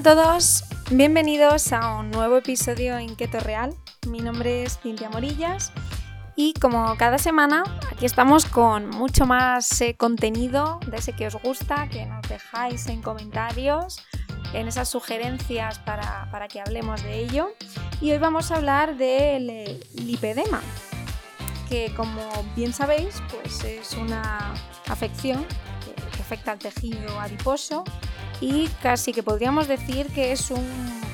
A todos, bienvenidos a un nuevo episodio en Keto Real. Mi nombre es Cintia Morillas y como cada semana aquí estamos con mucho más eh, contenido de ese que os gusta, que nos dejáis en comentarios, en esas sugerencias para, para que hablemos de ello. Y hoy vamos a hablar del eh, lipedema, que como bien sabéis pues es una afección que afecta al tejido adiposo y casi que podríamos decir que es un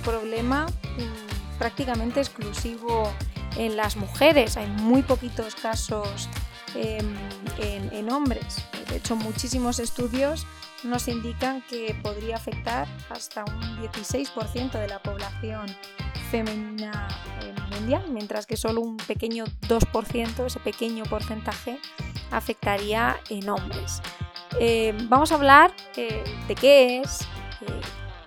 problema mm, prácticamente exclusivo en las mujeres. Hay muy poquitos casos em, en, hombres. De hecho, muchísimos estudios nos indican que podría afectar hasta un 16% de la población femenina eh, mundial, mientras que solo un pequeño 2%, ese pequeño porcentaje, afectaría en hombres. Eh, vamos a hablar eh, de qué es, eh,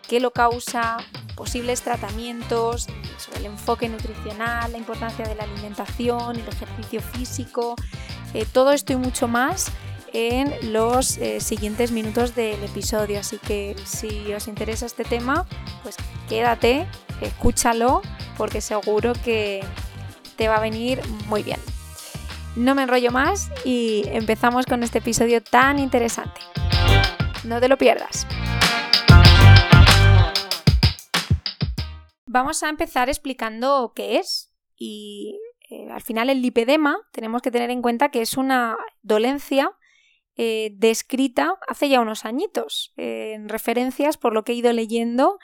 qué lo causa, posibles tratamientos, sobre el enfoque nutricional, la importancia de la alimentación, el ejercicio físico, todo esto y mucho más en los siguientes minutos del episodio. Así que si os interesa este tema, pues quédate, escúchalo, porque seguro que te va a venir muy bien. No me enrollo más y empezamos con este episodio tan interesante. No te lo pierdas. Vamos a empezar explicando qué es y eh, al final el lipedema tenemos que tener en cuenta que es una dolencia eh, descrita hace ya unos añitos en referencias por lo que he ido leyendo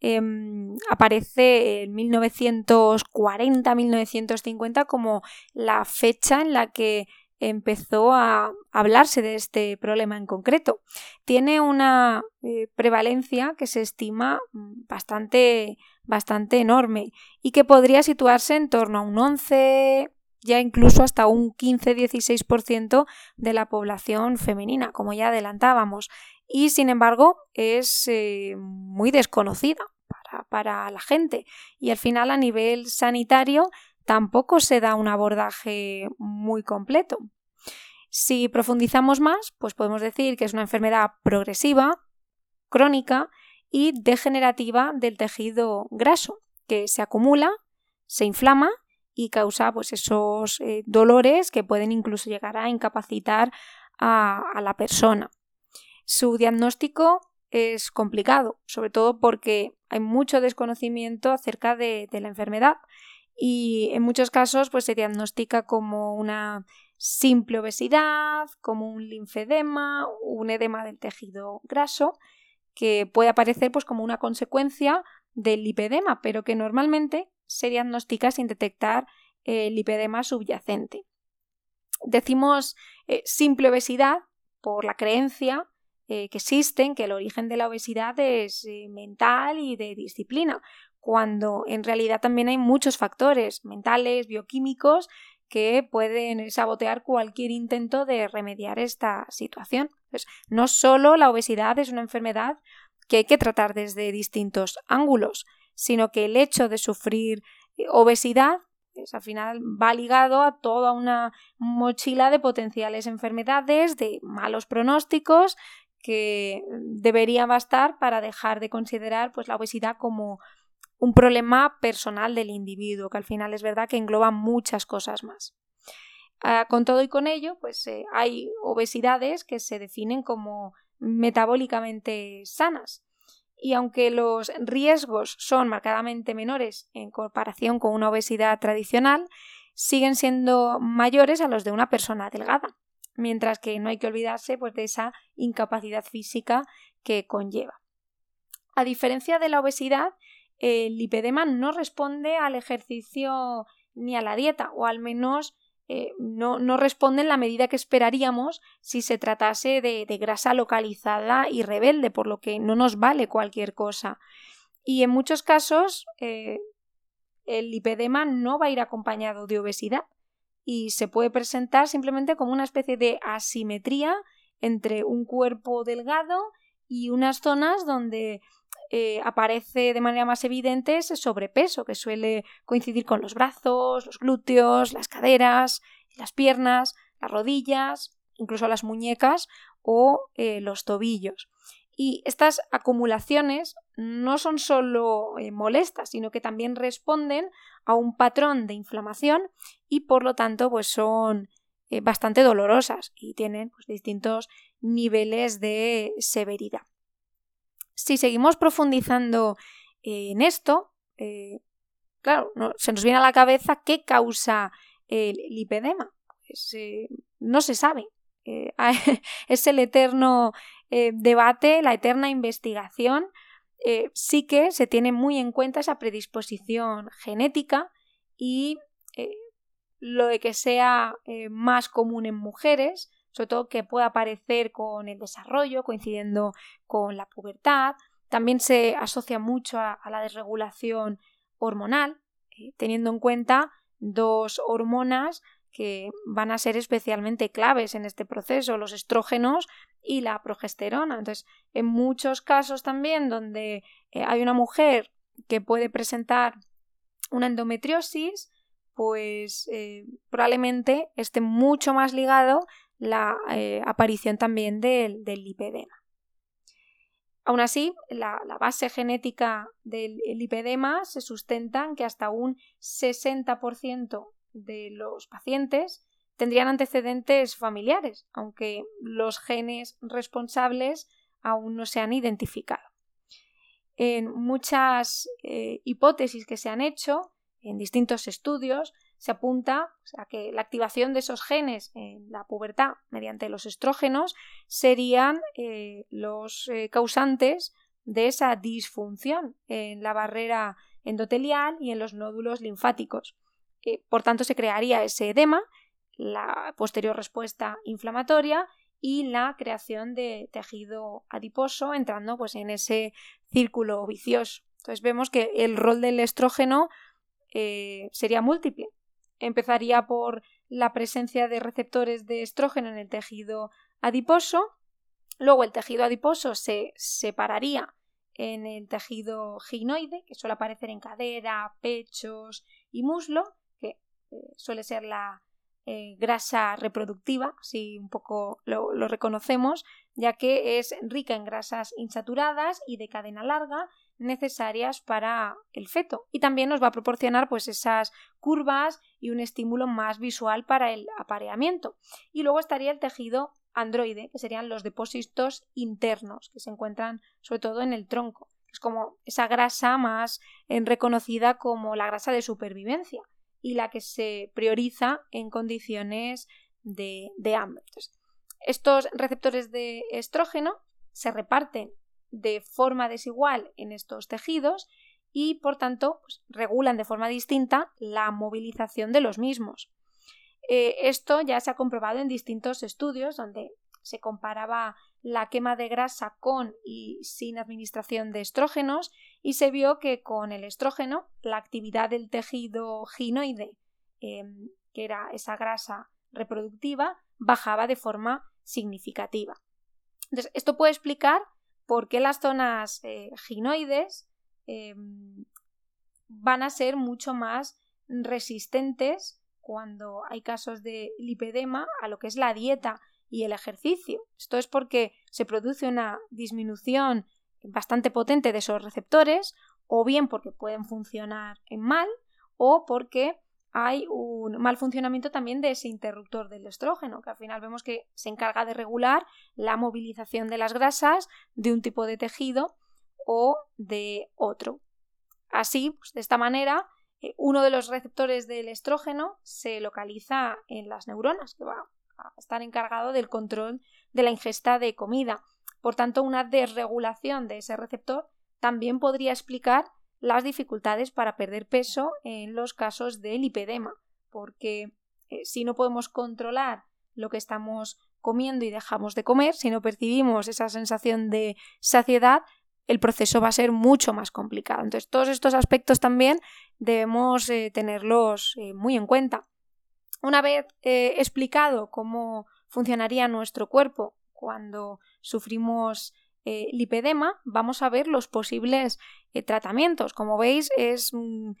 Em, aparece en 1940-1950 como la fecha en la que empezó a hablarse de este problema en concreto. Tiene una eh, prevalencia que se estima mm, bastante, bastante enorme y que podría situarse en torno a un 11, ya incluso hasta un 15-16% de la población femenina, como ya adelantábamos y sin embargo es eh, muy desconocida para, para, la gente y al final a nivel sanitario tampoco se da un abordaje muy completo. Si profundizamos más, pues podemos decir que es una enfermedad progresiva, crónica y degenerativa del tejido graso, que se acumula, se inflama y causa pues, esos eh, dolores que pueden incluso llegar a incapacitar a la persona. Su diagnóstico es complicado, sobre todo porque hay mucho desconocimiento acerca de, la enfermedad y en muchos casos pues, se diagnostica como una simple obesidad, como un linfedema, un edema del tejido graso, que puede aparecer pues, como una consecuencia del lipedema, pero que normalmente se diagnostica sin detectar el lipedema subyacente. Decimos eh, simple obesidad por la creencia eh, que existen, que el origen de la obesidad es eh, mental y de disciplina, cuando en realidad también hay muchos factores mentales, bioquímicos, que pueden sabotear cualquier intento de remediar esta situación. No solo la obesidad es una enfermedad que hay que tratar desde distintos ángulos, sino que el hecho de sufrir eh, obesidad pues, al final va ligado a toda una mochila de potenciales enfermedades, de malos pronósticos que debería bastar para dejar de considerar pues, la obesidad como un problema personal del individuo, que al final es verdad que engloba muchas cosas más. Ah, con todo y con ello, pues eh, hay obesidades que se definen como metabólicamente sanas. Y aunque los riesgos son marcadamente menores en comparación con una obesidad tradicional, siguen siendo mayores a los de una persona delgada mientras que no hay que olvidarse pues, de esa incapacidad física que conlleva. A diferencia de la obesidad, el lipedema no responde al ejercicio ni a la dieta, o al menos eh, no, no, responde en la medida que esperaríamos si se tratase de, grasa localizada y rebelde, por lo que no nos vale cualquier cosa. Y en muchos casos eh, el lipedema no va a ir acompañado de obesidad, y se puede presentar simplemente como una especie de asimetría entre un cuerpo delgado y unas zonas donde eh, aparece de manera más evidente ese sobrepeso que suele coincidir con los brazos, los glúteos, las caderas, las piernas, las rodillas, incluso las muñecas o eh, los tobillos. Y estas acumulaciones no son solo eh, molestas, sino que también responden a un patrón de inflamación y por lo tanto pues son bastante dolorosas y tienen pues, distintos niveles de severidad. Si seguimos profundizando en esto, eh, claro, se nos viene a la cabeza qué causa el lipedema. Pues, no se sabe. es el eterno eh, debate, la eterna investigación, eh, sí que se tiene muy en cuenta esa predisposición genética y eh, lo de que sea más común en mujeres, sobre todo que pueda aparecer con el desarrollo, coincidiendo con la pubertad. También se asocia mucho a la desregulación hormonal, teniendo en cuenta dos hormonas que van a ser especialmente claves en este proceso, los estrógenos y la progesterona. Entonces, en muchos casos también donde eh, hay una mujer que puede presentar una endometriosis, pues eh, probablemente esté mucho más ligado la eh, aparición también del, lipedema. Aún así, la, base genética del lipedema se sustenta en que hasta un 60% de los pacientes tendrían antecedentes familiares, aunque los genes responsables aún no se han identificado. En muchas eh, hipótesis que se han hecho, en distintos estudios, se apunta a que la activación de esos genes en la pubertad mediante los estrógenos serían eh, los eh, causantes de esa disfunción en la barrera endotelial y en los nódulos linfáticos por tanto, se crearía ese edema, la posterior respuesta inflamatoria y la creación de tejido adiposo entrando pues, en ese círculo vicioso. Entonces vemos que el rol del estrógeno eh, sería múltiple. Empezaría por la presencia de receptores de estrógeno en el tejido adiposo, luego el tejido adiposo se separaría en el tejido ginoide, que suele aparecer en cadera, pechos y muslo, eh, suele ser la eh, grasa reproductiva, si un poco lo, reconocemos, ya que es rica en grasas insaturadas y de cadena larga necesarias para el feto. Y también nos va a proporcionar pues esas curvas y un estímulo más visual para el apareamiento. Y luego estaría el tejido androide que serían los depósitos internos que se encuentran sobre todo en el tronco. Es como esa grasa más eh, reconocida como la grasa de supervivencia y la que se prioriza en condiciones de, hambre. estos receptores de estrógeno se reparten de forma desigual en estos tejidos y, por tanto, pues, regulan de forma distinta la movilización de los mismos. Eh, esto ya se ha comprobado en distintos estudios donde se comparaba la quema de grasa con y sin administración de estrógenos y se vio que con el estrógeno la actividad del tejido ginoide, em, que era esa grasa reproductiva, bajaba de forma significativa. Entonces, esto puede explicar por qué las zonas eh, ginoides em, van a ser mucho más resistentes cuando hay casos de lipedema a lo que es la dieta y el ejercicio. Esto es porque se produce una disminución bastante potente de esos receptores, o bien porque pueden funcionar en mal, o porque hay un mal funcionamiento también de ese interruptor del estrógeno, que al final vemos que se encarga de regular la movilización de las grasas de un tipo de tejido o de otro. Así, pues, de esta manera, eh, uno de los receptores del estrógeno se localiza en las neuronas, que va estar encargado del control de la ingesta de comida. Por tanto, una desregulación de ese receptor también podría explicar las dificultades para perder peso en los casos de lipedema, porque eh, si no podemos controlar lo que estamos comiendo y dejamos de comer, si no percibimos esa sensación de saciedad, el proceso va a ser mucho más complicado. Entonces, todos estos aspectos también debemos eh, tenerlos eh, muy en cuenta. Una vez explicado cómo funcionaría nuestro cuerpo cuando sufrimos eh, lipedema, vamos a ver los posibles eh, tratamientos. Como veis, es un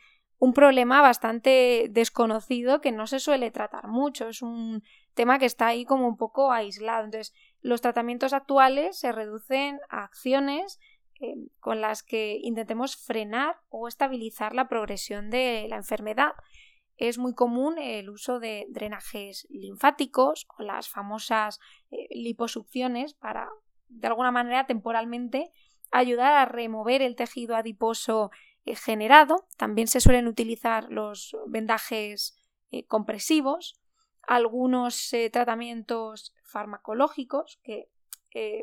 problema bastante desconocido que no se suele tratar mucho. Es un tema que está ahí como un poco aislado. Entonces, los tratamientos actuales se reducen a acciones eh, con las que intentemos frenar o estabilizar la progresión de la enfermedad. Es muy común el uso de drenajes linfáticos o las famosas eh, liposucciones para, de alguna manera, temporalmente ayudar a remover el tejido adiposo eh, generado. También se suelen utilizar los vendajes compresivos, algunos tratamientos farmacológicos que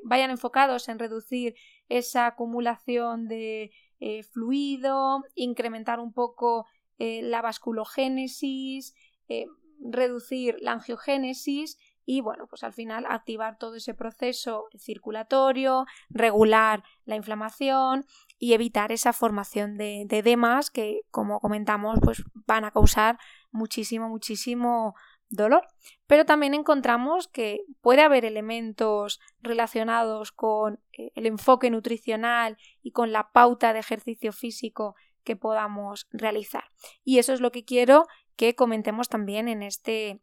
vayan enfocados en reducir esa acumulación de eh, fluido, incrementar un poco eh, la vasculogénesis, eh, reducir la angiogénesis y bueno, pues al final activar todo ese proceso circulatorio, regular la inflamación y evitar esa formación de, de edemas que, como comentamos, pues van a causar muchísimo, muchísimo dolor. Pero también encontramos que puede haber elementos relacionados con eh, el enfoque nutricional y con la pauta de ejercicio físico que podamos realizar. Y eso es lo que quiero que comentemos también en este,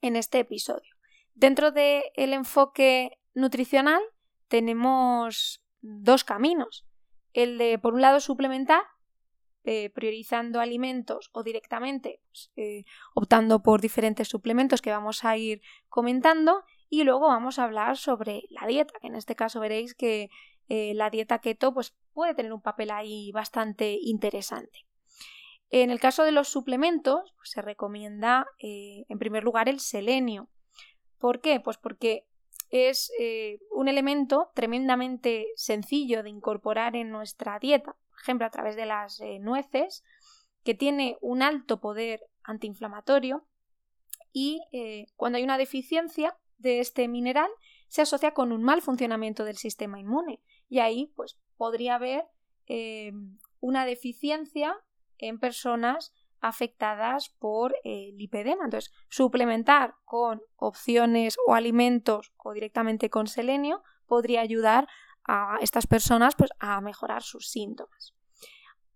en este episodio. Dentro del enfoque nutricional tenemos dos caminos. El de, por un lado, suplementar eh, priorizando alimentos o directamente pues, eh, optando por diferentes suplementos que vamos a ir comentando y luego vamos a hablar sobre la dieta, que en este caso veréis que eh, la dieta keto pues, puede tener un papel ahí bastante interesante. En el caso de los suplementos, pues, se recomienda en primer lugar el selenio. ¿Por qué? Pues porque es un elemento tremendamente sencillo de incorporar en nuestra dieta ejemplo, a través de las eh, nueces, que tiene un alto poder antiinflamatorio y eh, cuando hay una deficiencia de este mineral se asocia con un mal funcionamiento del sistema inmune y ahí pues podría haber eh, una deficiencia en personas afectadas por lipedema. Entonces, suplementar con opciones o alimentos o directamente con selenio podría ayudar a estas personas pues, a mejorar sus síntomas.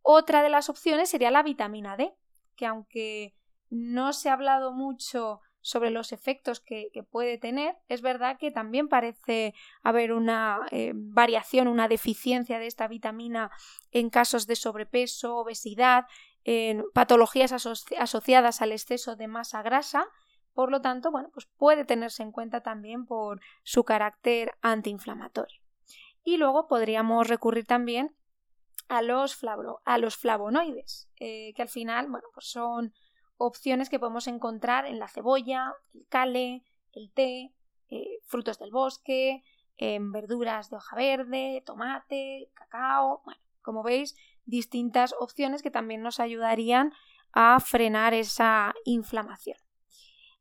Otra de las opciones sería la vitamina D, que aunque no se ha hablado mucho sobre los efectos que, puede tener, es verdad que también parece haber una eh, variación, una deficiencia de esta vitamina en casos de sobrepeso, obesidad, en patologías asociadas al exceso de masa grasa. Por lo tanto, bueno, pues puede tenerse en cuenta también por su carácter antiinflamatorio. Y luego podríamos recurrir también a los, a los flavonoides, eh, que al final bueno, pues son opciones que podemos encontrar en la cebolla, el cale, el té, eh, frutos del bosque, en verduras de hoja verde, tomate, cacao. Bueno, como veis, distintas opciones que también nos ayudarían a frenar esa inflamación.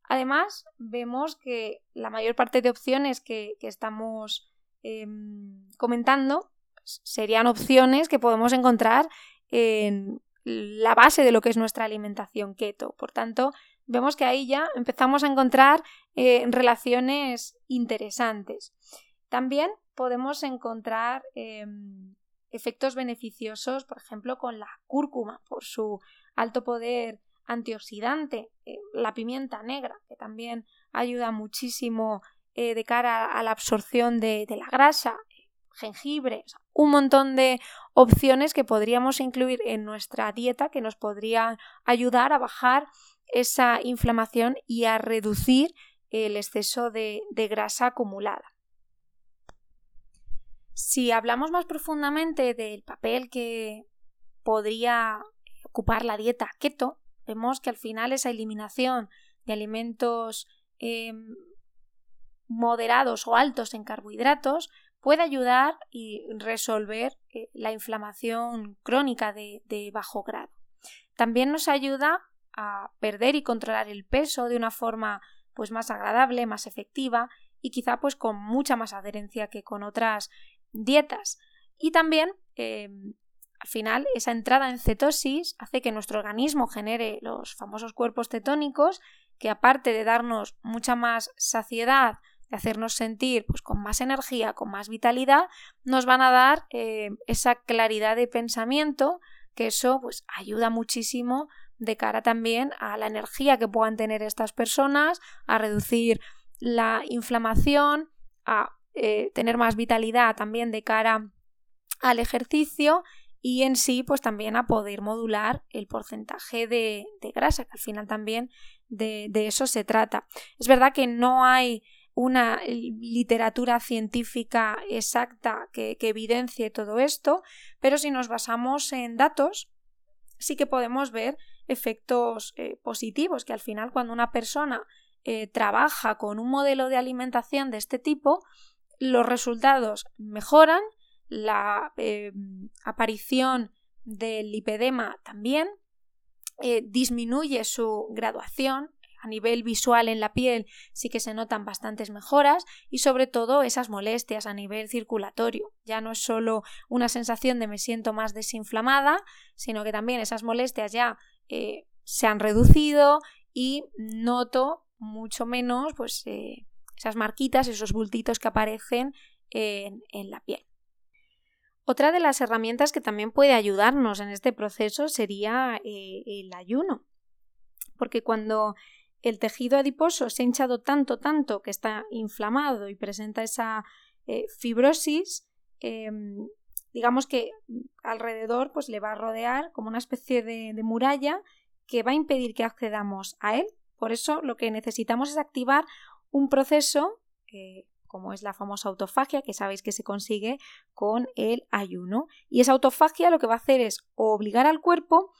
Además, vemos que la mayor parte de opciones que, estamos Em, comentando serían opciones que podemos encontrar en la base de lo que es nuestra alimentación keto. Por tanto, vemos que ahí ya empezamos a encontrar eh, relaciones interesantes. También podemos encontrar em, efectos beneficiosos, por ejemplo, con la cúrcuma, por su alto poder antioxidante, eh, la pimienta negra, que también ayuda muchísimo eh, de cara a la absorción de, la grasa, jengibre, un montón de opciones que podríamos incluir en nuestra dieta que nos podrían ayudar a bajar esa inflamación y a reducir el exceso de, de grasa acumulada. Si hablamos más profundamente del papel que podría ocupar la dieta keto, vemos que al final esa eliminación de alimentos em, moderados o altos en carbohidratos puede ayudar y resolver eh, la inflamación crónica de, bajo grado. También nos ayuda a perder y controlar el peso de una forma pues más agradable, más efectiva y quizá pues con mucha más adherencia que con otras dietas. Y también em, al final esa entrada en cetosis hace que nuestro organismo genere los famosos cuerpos cetónicos que aparte de darnos mucha más saciedad de hacernos sentir pues, con más energía, con más vitalidad, nos van a dar eh, esa claridad de pensamiento que eso pues ayuda muchísimo de cara también a la energía que puedan tener estas personas, a reducir la inflamación, a eh, tener más vitalidad también de cara al ejercicio y en sí pues también a poder modular el porcentaje de, grasa, que al final también de, eso se trata. Es verdad que no hay una literatura científica exacta que, evidencie todo esto, pero si nos basamos en datos, sí que podemos ver efectos eh, positivos, que al final cuando una persona eh, trabaja con un modelo de alimentación de este tipo, los resultados mejoran, la eh, aparición del lipedema también, eh, disminuye su graduación, a nivel visual en la piel sí que se notan bastantes mejoras y sobre todo esas molestias a nivel circulatorio. Ya no es solo una sensación de me siento más desinflamada, sino que también esas molestias ya eh, se han reducido y noto mucho menos pues esas marquitas, esos bultitos que aparecen en, la piel. Otra de las herramientas que también puede ayudarnos en este proceso sería eh, el ayuno, porque cuando el tejido adiposo se ha hinchado tanto, tanto que está inflamado y presenta esa eh, fibrosis, em, digamos que alrededor pues le va a rodear como una especie de muralla que va a impedir que accedamos a él. Por eso lo que necesitamos es activar un proceso eh, como es la famosa autofagia, que sabéis que se consigue con el ayuno. Y esa autofagia lo que va a hacer es obligar al cuerpo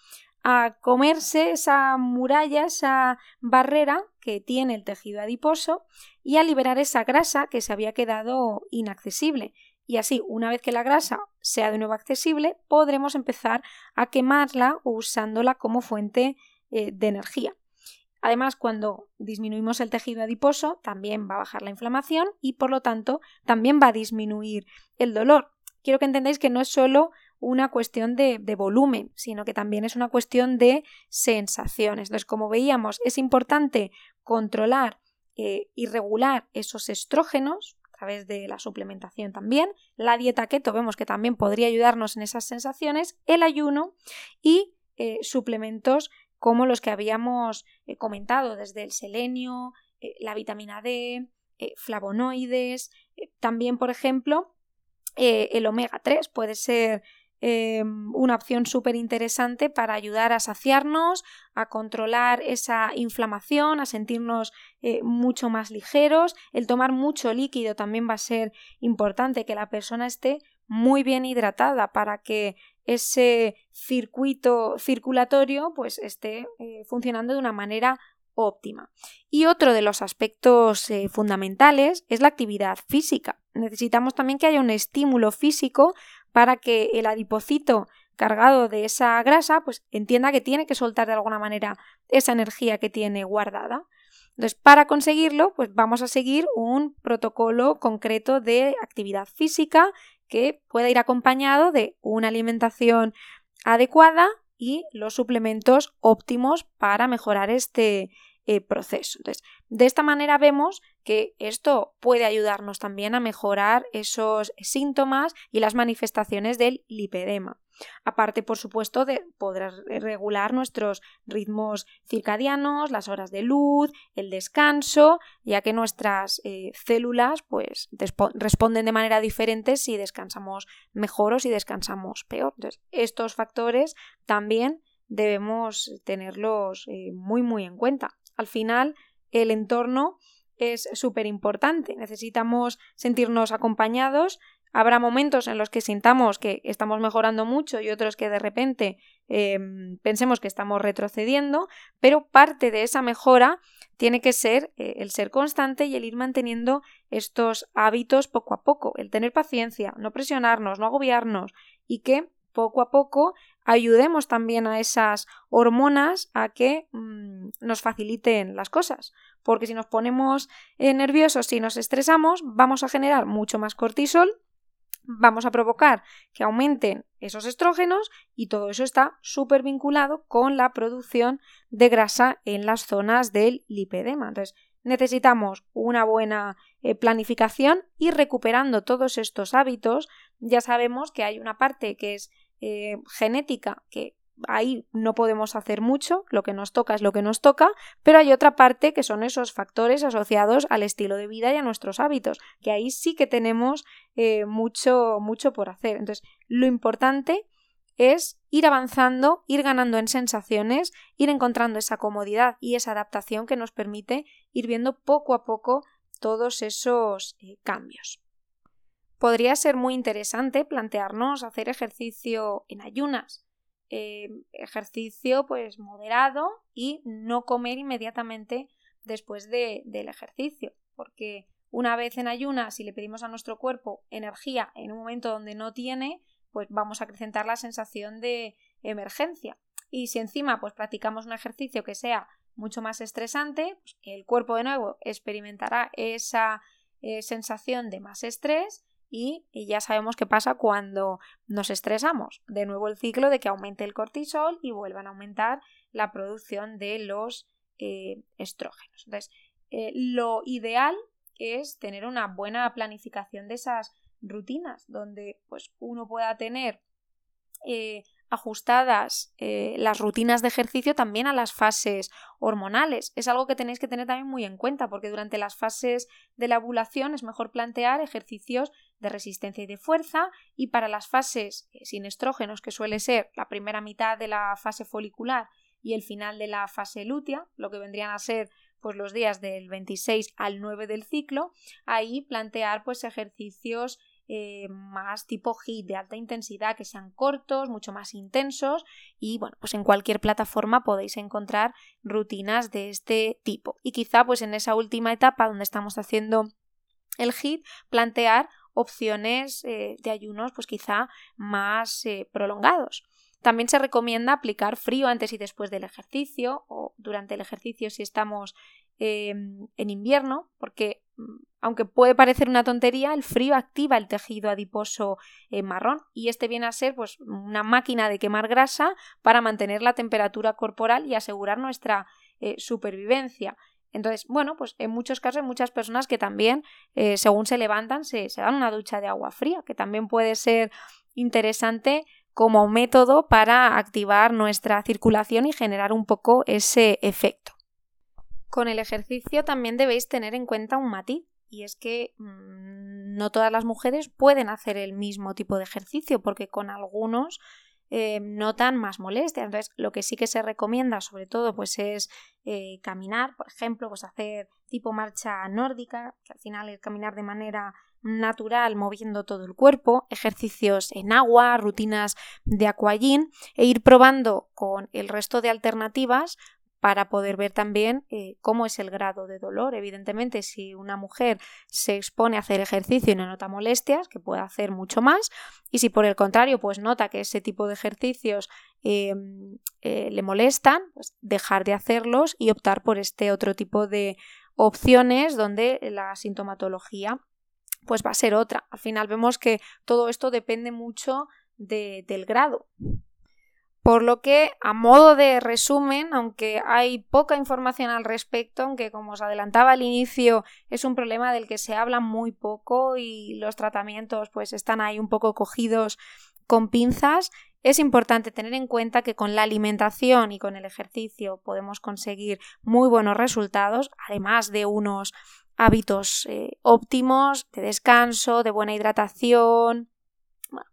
a comerse esa muralla, esa barrera que tiene el tejido adiposo y a liberar esa grasa que se había quedado inaccesible. Y así, una vez que la grasa sea de nuevo accesible, podremos empezar a quemarla usándola como fuente eh, de energía. Además, cuando disminuimos el tejido adiposo, también va a bajar la inflamación y por lo tanto también va a disminuir el dolor. Quiero que entendáis que no es solo una cuestión de, volumen, sino que también es una cuestión de sensaciones. Entonces, como veíamos, es importante controlar eh, y regular esos estrógenos a través de la suplementación también, la dieta keto vemos que también podría ayudarnos en esas sensaciones, el ayuno y eh, suplementos como los que habíamos eh, comentado, desde el selenio, eh, la vitamina D, eh, flavonoides, también, por ejemplo, el omega 3 puede ser una opción súper interesante para ayudar a saciarnos, a controlar esa inflamación, a sentirnos mucho más ligeros. El tomar mucho líquido también va a ser importante, que la persona esté muy bien hidratada para que ese circuito circulatorio pues esté eh, funcionando de una manera óptima. Y otro de los aspectos eh, fundamentales es la actividad física. Necesitamos también que haya un estímulo físico para que el adipocito cargado de esa grasa pues entienda que tiene que soltar de alguna manera esa energía que tiene guardada. Entonces, para conseguirlo, pues vamos a seguir un protocolo concreto de actividad física que pueda ir acompañado de una alimentación adecuada y los suplementos óptimos para mejorar este eh, proceso. Entonces, de esta manera vemos que esto puede ayudarnos también a mejorar esos síntomas y las manifestaciones del lipedema. Aparte, por supuesto, de poder regular nuestros ritmos circadianos, las horas de luz, el descanso, ya que nuestras eh, células pues, responden de manera diferente si descansamos mejor o si descansamos peor. Estos factores también debemos tenerlos eh, muy muy en cuenta. Al final, el entorno es súper importante. Necesitamos sentirnos acompañados. Habrá momentos en los que sintamos que estamos mejorando mucho y otros que de repente em, pensemos que estamos retrocediendo, pero parte de esa mejora tiene que ser eh, el ser constante y el ir manteniendo estos hábitos poco a poco, el tener paciencia, no presionarnos, no agobiarnos y que poco a poco ayudemos también a esas hormonas a que mm, nos faciliten las cosas. Porque si nos ponemos eh, nerviosos y nos estresamos, vamos a generar mucho más cortisol, vamos a provocar que aumenten esos estrógenos y todo eso está súper vinculado con la producción de grasa en las zonas del lipedema. Entonces, necesitamos una buena eh, planificación y recuperando todos estos hábitos, ya sabemos que hay una parte que es eh, genética que ahí no podemos hacer mucho, lo que nos toca es lo que nos toca, pero hay otra parte que son esos factores asociados al estilo de vida y a nuestros hábitos, que ahí sí que tenemos eh, mucho, mucho por hacer. Entonces, lo importante es ir avanzando, ir ganando en sensaciones, ir encontrando esa comodidad y esa adaptación que nos permite ir viendo poco a poco todos esos eh, cambios. Podría ser muy interesante plantearnos hacer ejercicio en ayunas, eh, ejercicio pues moderado y no comer inmediatamente después del ejercicio, porque una vez en ayunas, si le pedimos a nuestro cuerpo energía en un momento donde no tiene, pues vamos a acrecentar la sensación de emergencia. Y si encima pues practicamos un ejercicio que sea mucho más estresante, pues, el cuerpo de nuevo experimentará esa eh, sensación de más estrés y, ya sabemos qué pasa cuando nos estresamos. De nuevo el ciclo de que aumente el cortisol y vuelvan a aumentar la producción de los eh, estrógenos. Entonces, eh, lo ideal es tener una buena planificación de esas rutinas, donde pues, uno pueda tener eh, ajustadas las rutinas de ejercicio también a las fases hormonales. Es algo que tenéis que tener también muy en cuenta porque durante las fases de la ovulación es mejor plantear ejercicios de resistencia y de fuerza y para las fases eh, sin estrógenos, que suele ser la primera mitad de la fase folicular y el final de la fase lútea, lo que vendrían a ser pues los días del 26 al 9 del ciclo, ahí plantear pues ejercicios eh, más tipo hit de alta intensidad, que sean cortos, mucho más intensos y bueno, pues en cualquier plataforma podéis encontrar rutinas de este tipo. Y quizá pues en esa última etapa donde estamos haciendo el hit, plantear opciones eh, de ayunos pues quizá más eh, prolongados. También se recomienda aplicar frío antes y después del ejercicio o durante el ejercicio si estamos en invierno, porque mm, aunque puede parecer una tontería, el frío activa el tejido adiposo eh, marrón y este viene a ser pues, una máquina de quemar grasa para mantener la temperatura corporal y asegurar nuestra eh, supervivencia. Entonces, bueno, pues en muchos casos hay muchas personas que también, eh, según se levantan, se, dan una ducha de agua fría, que también puede ser interesante como método para activar nuestra circulación y generar un poco ese efecto. Con el ejercicio también debéis tener en cuenta un matiz y es que mm, no todas las mujeres pueden hacer el mismo tipo de ejercicio porque con algunos eh, notan más molestia. Entonces, lo que sí que se recomienda, sobre todo, pues es eh, caminar, por ejemplo, pues hacer tipo marcha nórdica, que al final es caminar de manera natural, moviendo todo el cuerpo, ejercicios en agua, rutinas de aquagym e ir probando con el resto de alternativas para poder ver también eh, cómo es el grado de dolor. Evidentemente, si una mujer se expone a hacer ejercicio y no nota molestias, que puede hacer mucho más, y si por el contrario, pues nota que ese tipo de ejercicios em, eh, le molestan, pues dejar de hacerlos y optar por este otro tipo de opciones donde la sintomatología pues va a ser otra. Al final vemos que todo esto depende mucho del grado. Por lo que, a modo de resumen, aunque hay poca información al respecto, aunque como os adelantaba al inicio, es un problema del que se habla muy poco y los tratamientos pues están ahí un poco cogidos con pinzas, es importante tener en cuenta que con la alimentación y con el ejercicio podemos conseguir muy buenos resultados, además de unos hábitos eh, óptimos de descanso, de buena hidratación,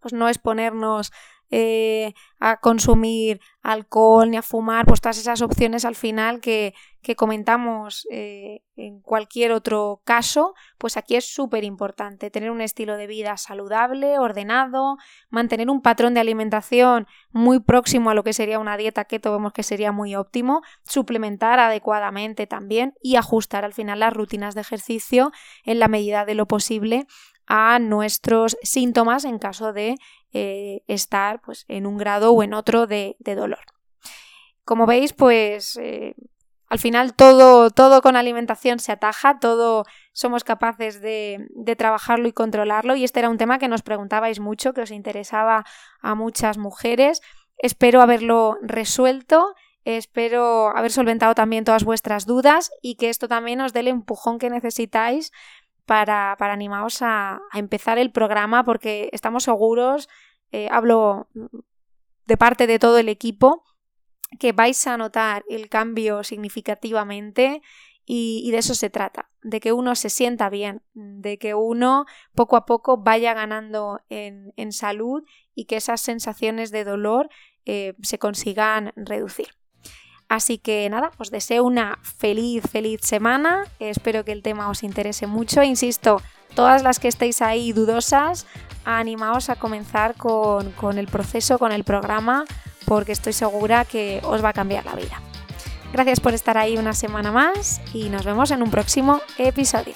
pues no exponernos eh, a consumir alcohol ni a fumar, pues todas esas opciones al final que, comentamos eh, en cualquier otro caso, pues aquí es súper importante tener un estilo de vida saludable, ordenado, mantener un patrón de alimentación muy próximo a lo que sería una dieta keto, vemos que sería muy óptimo, suplementar adecuadamente también y ajustar al final las rutinas de ejercicio en la medida de lo posible a nuestros síntomas en caso de eh, estar pues, en un grado o en otro de, dolor. Como veis, pues eh, al final todo, todo con alimentación se ataja, todo somos capaces de, de, trabajarlo y controlarlo y este era un tema que nos preguntabais mucho, que os interesaba a muchas mujeres. Espero haberlo resuelto. Espero haber solventado también todas vuestras dudas y que esto también os dé el empujón que necesitáis para, animaros a, empezar el programa porque estamos seguros, eh, hablo de parte de todo el equipo que vais a notar el cambio significativamente y, de eso se trata, de que uno se sienta bien, de que uno poco a poco vaya ganando en, salud y que esas sensaciones de dolor eh, se consigan reducir. Así que nada, os deseo una feliz, feliz semana. Espero que el tema os interese mucho. Insisto, todas las que estéis ahí dudosas, animaos a comenzar con, con el proceso, con el programa, porque estoy segura que os va a cambiar la vida. Gracias por estar ahí una semana más y nos vemos en un próximo episodio.